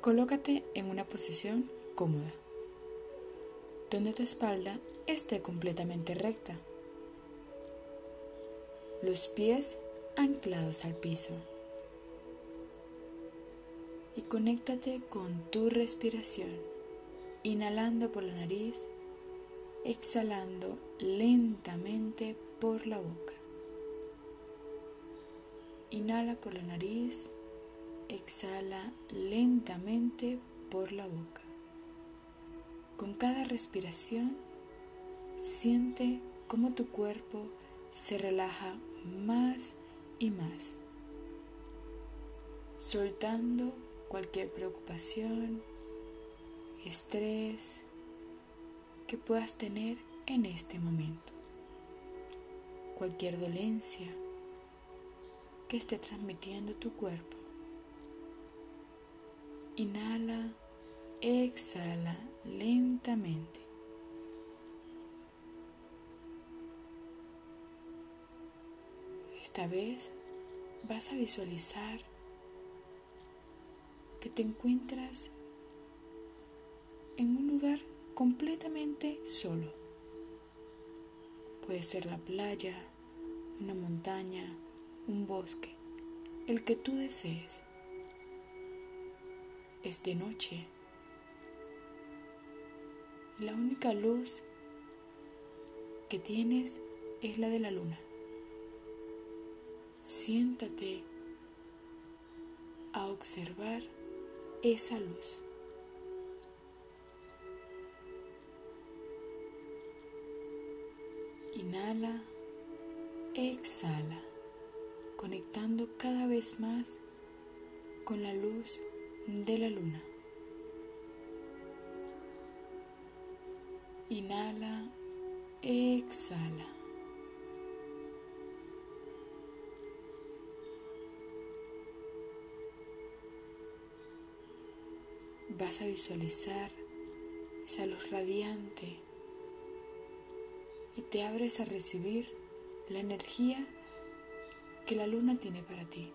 Colócate en una posición cómoda, donde tu espalda esté completamente recta, los pies anclados al piso y conéctate con tu respiración, inhalando por la nariz, exhalando lentamente por la boca. Inhala por la nariz, exhala lentamente por la boca. Con cada respiración, siente cómo tu cuerpo se relaja más y más, soltando cualquier preocupación, estrés que puedas tener en este momento, cualquier dolencia que esté transmitiendo tu cuerpo. Inhala, exhala lentamente. Esta vez vas a visualizar que te encuentras en un lugar completamente solo. Puede ser la playa, una montaña, un bosque, el que tú desees. Es de noche. La única luz que tienes es la de la luna. Siéntate a observar esa luz. Inhala, exhala, conectando cada vez más con la luz de la luna. Inhala, exhala. vas a visualizar esa luz radiante y te abres a recibir la energía que la luna tiene para ti.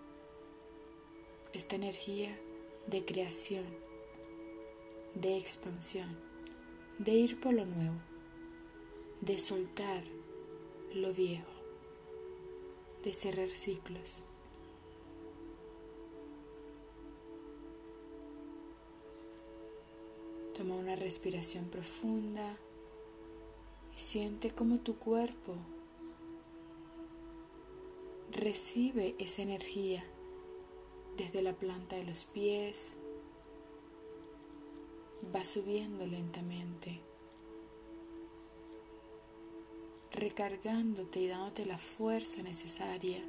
Esta energía de creación, de expansión, de ir por lo nuevo, de soltar lo viejo, de cerrar ciclos. Toma una respiración profunda y siente cómo tu cuerpo recibe esa energía desde la planta de los pies, va subiendo lentamente, recargándote y dándote la fuerza necesaria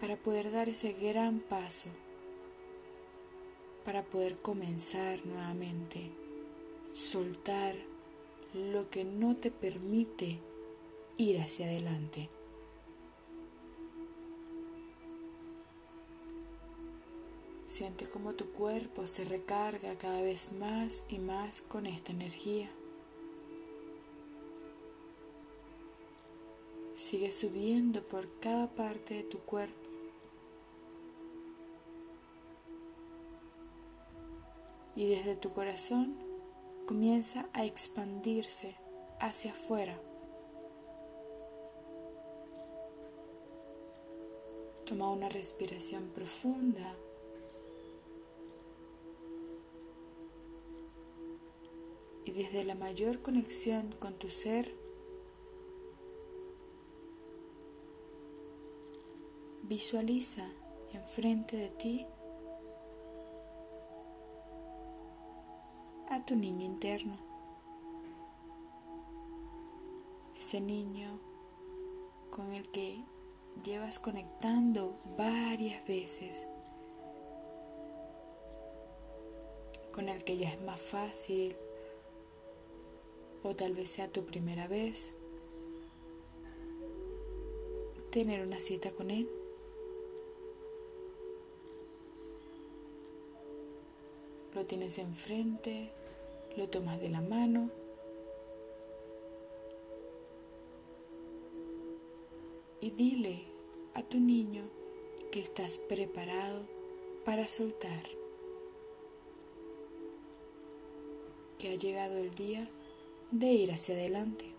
para poder dar ese gran paso para poder comenzar nuevamente, soltar lo que no te permite ir hacia adelante. Siente cómo tu cuerpo se recarga cada vez más y más con esta energía. Sigue subiendo por cada parte de tu cuerpo y desde tu corazón comienza a expandirse hacia afuera. Toma una respiración profunda. Y desde la mayor conexión con tu ser, visualiza enfrente de ti a tu niño interno. Ese niño con el que llevas conectando varias veces, con el que ya es más fácil o tal vez sea tu primera vez tener una cita con él. Lo tienes enfrente, lo tomas de la mano. Y dile a tu niño que estás preparado para soltar, que ha llegado el día de ir hacia adelante.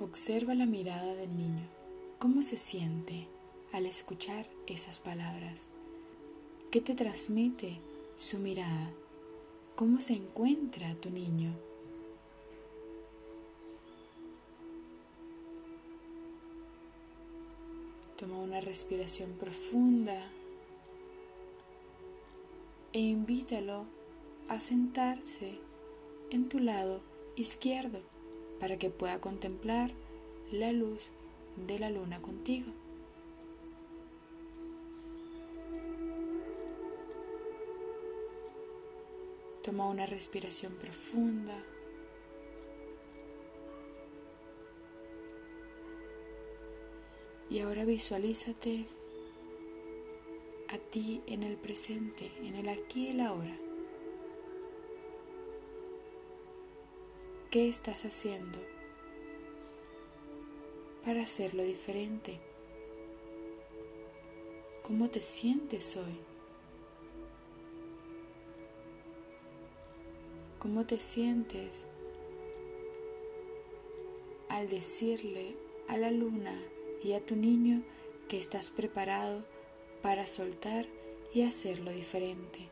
Observa la mirada del niño, cómo se siente al escuchar esas palabras, qué te transmite su mirada, cómo se encuentra tu niño. Toma una respiración profunda e invítalo a sentarse en tu lado izquierdo para que pueda contemplar la luz de la luna contigo. Toma una respiración profunda. Y ahora visualízate ti en el presente, en el aquí y el ahora. ¿Qué estás haciendo para hacerlo diferente? ¿Cómo te sientes hoy? ¿Cómo te sientes al decirle a la luna y a tu niño que estás preparado para soltar y hacerlo diferente?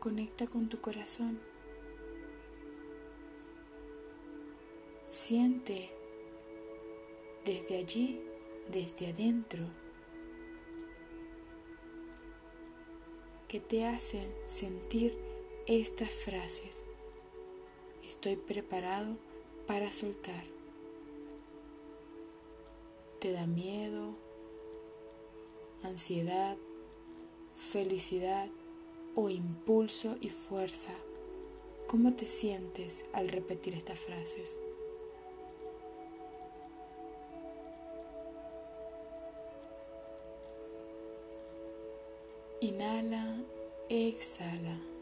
Conecta con tu corazón. Siente desde allí, desde adentro, que te hacen sentir estas frases. Estoy preparado para soltar. ¿Te da miedo, ansiedad, felicidad? o impulso y fuerza. ¿Cómo te sientes al repetir estas frases? Inhala, exhala.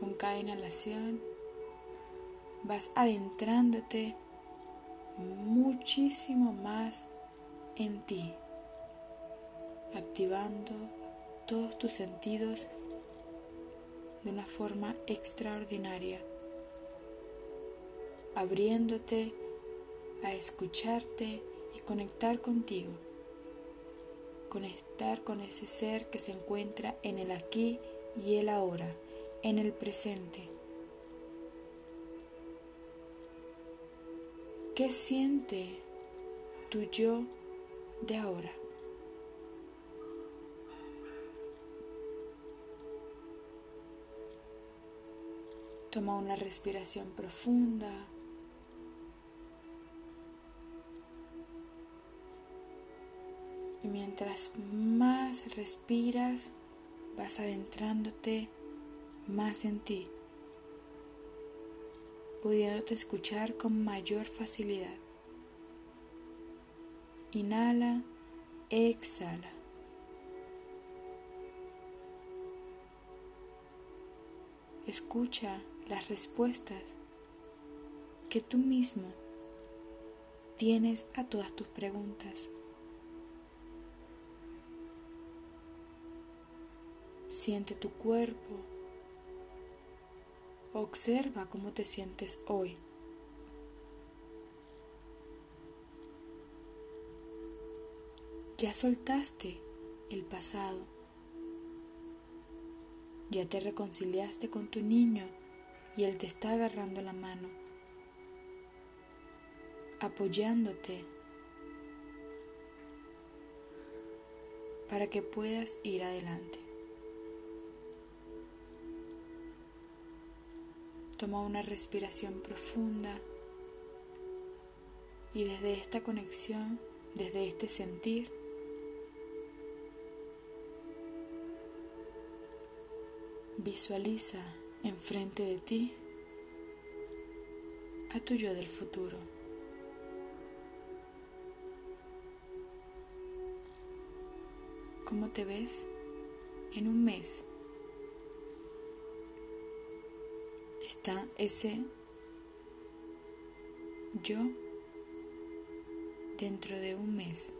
Con cada inhalación vas adentrándote muchísimo más en ti activando todos tus sentidos de una forma extraordinaria, abriéndote a escucharte y conectar contigo, conectar con ese ser que se encuentra en el aquí y el ahora, en el presente. ¿Qué siente tu yo de ahora? Toma una respiración profunda. Y mientras más respiras, vas adentrándote más en ti, pudiéndote escuchar con mayor facilidad. Inhala, exhala. Escucha las respuestas que tú mismo tienes a todas tus preguntas. Siente tu cuerpo. Observa cómo te sientes hoy. Ya soltaste el pasado. Ya te reconciliaste con tu niño y Él te está agarrando la mano, apoyándote para que puedas ir adelante. Toma una respiración profunda y desde esta conexión, desde este sentir, visualiza enfrente de ti a tu yo del futuro. ¿Cómo te ves en un mes? Está ese yo dentro de un mes.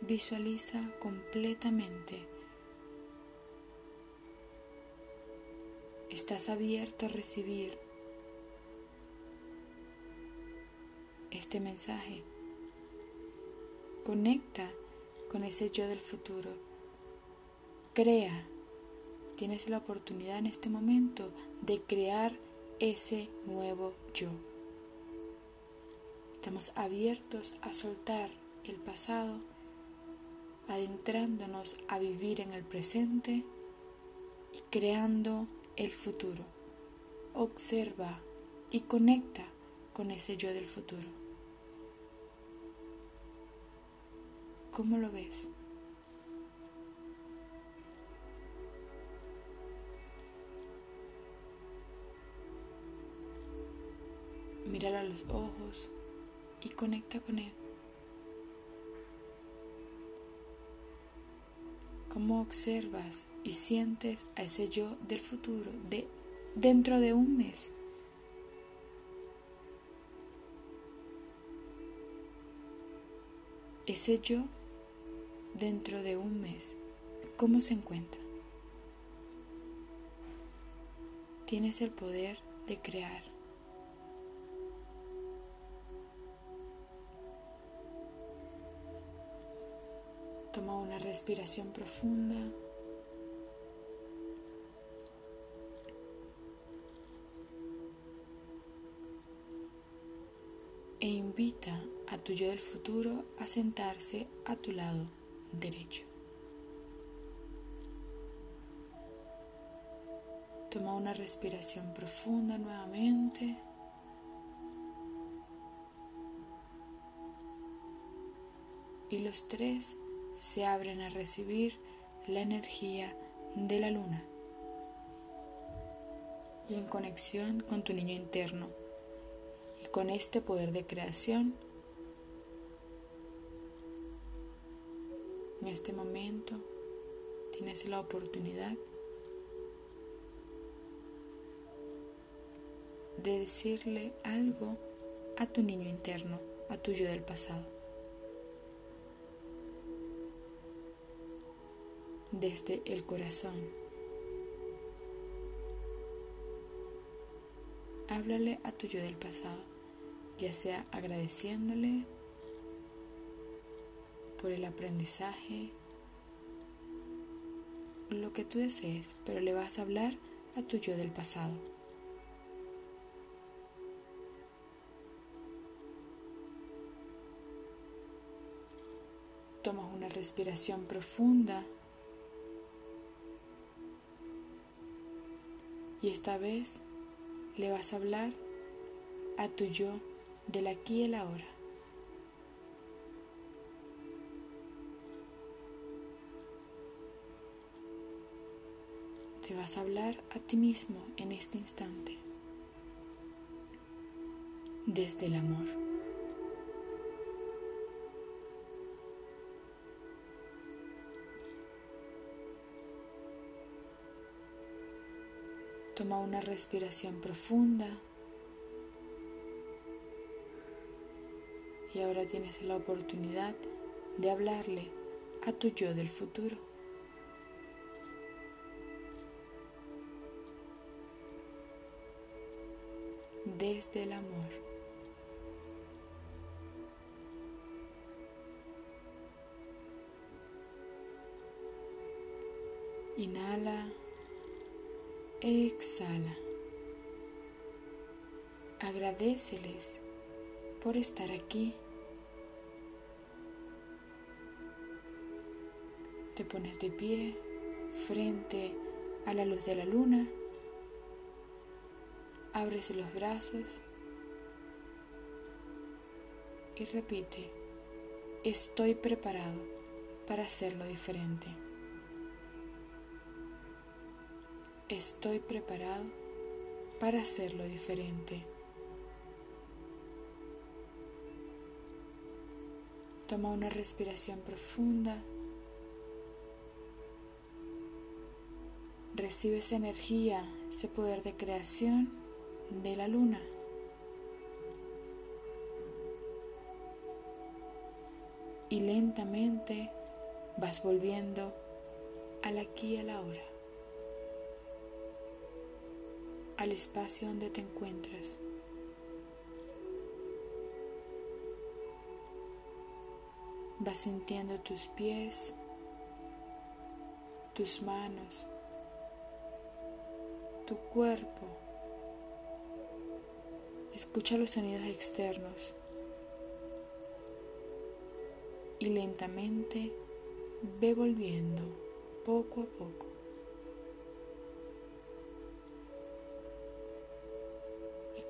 Visualiza completamente. Estás abierto a recibir este mensaje. Conecta con ese yo del futuro. Crea. Tienes la oportunidad en este momento de crear ese nuevo yo. Estamos abiertos a soltar el pasado, adentrándonos a vivir en el presente y creando el futuro. Observa y conecta con ese yo del futuro. ¿Cómo lo ves? Míralo a los ojos y conecta con él. ¿Cómo observas y sientes a ese yo del futuro de dentro de un mes? Ese yo dentro de un mes, ¿cómo se encuentra? Tienes el poder de crear. Toma una respiración profunda. E invita a tu yo del futuro a sentarse a tu lado derecho. Toma una respiración profunda nuevamente. Y los tres se abren a recibir la energía de la luna y en conexión con tu niño interno. Y con este poder de creación En este momento tienes la oportunidad de decirle algo a tu niño interno, a tu yo del pasado. Desde el corazón. Háblale a tu yo del pasado, ya sea agradeciéndole por el aprendizaje, lo que tú desees, pero le vas a hablar a tu yo del pasado. Tomas una respiración profunda y esta vez le vas a hablar a tu yo del aquí y el ahora. te vas a hablar a ti mismo en este instante desde el amor. Toma una respiración profunda y ahora tienes la oportunidad de hablarle a tu yo del futuro. desde el amor. Inhala, exhala. Agradeceles por estar aquí. Te pones de pie frente a la luz de la luna Abres los brazos y repite, estoy preparado para hacerlo diferente. Estoy preparado para hacerlo diferente. Toma una respiración profunda. Recibe esa energía, ese poder de creación de la luna. Y lentamente vas volviendo al aquí y a la hora, al espacio donde te encuentras. Vas sintiendo tus pies, tus manos, tu cuerpo. Escucha los sonidos externos y lentamente ve volviendo poco a poco.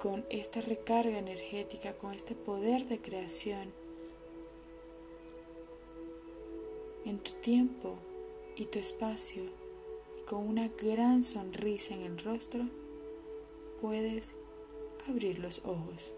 Con esta recarga energética, con este poder de creación, en tu tiempo y tu espacio, y con una gran sonrisa en el rostro, puedes abrir los ojos.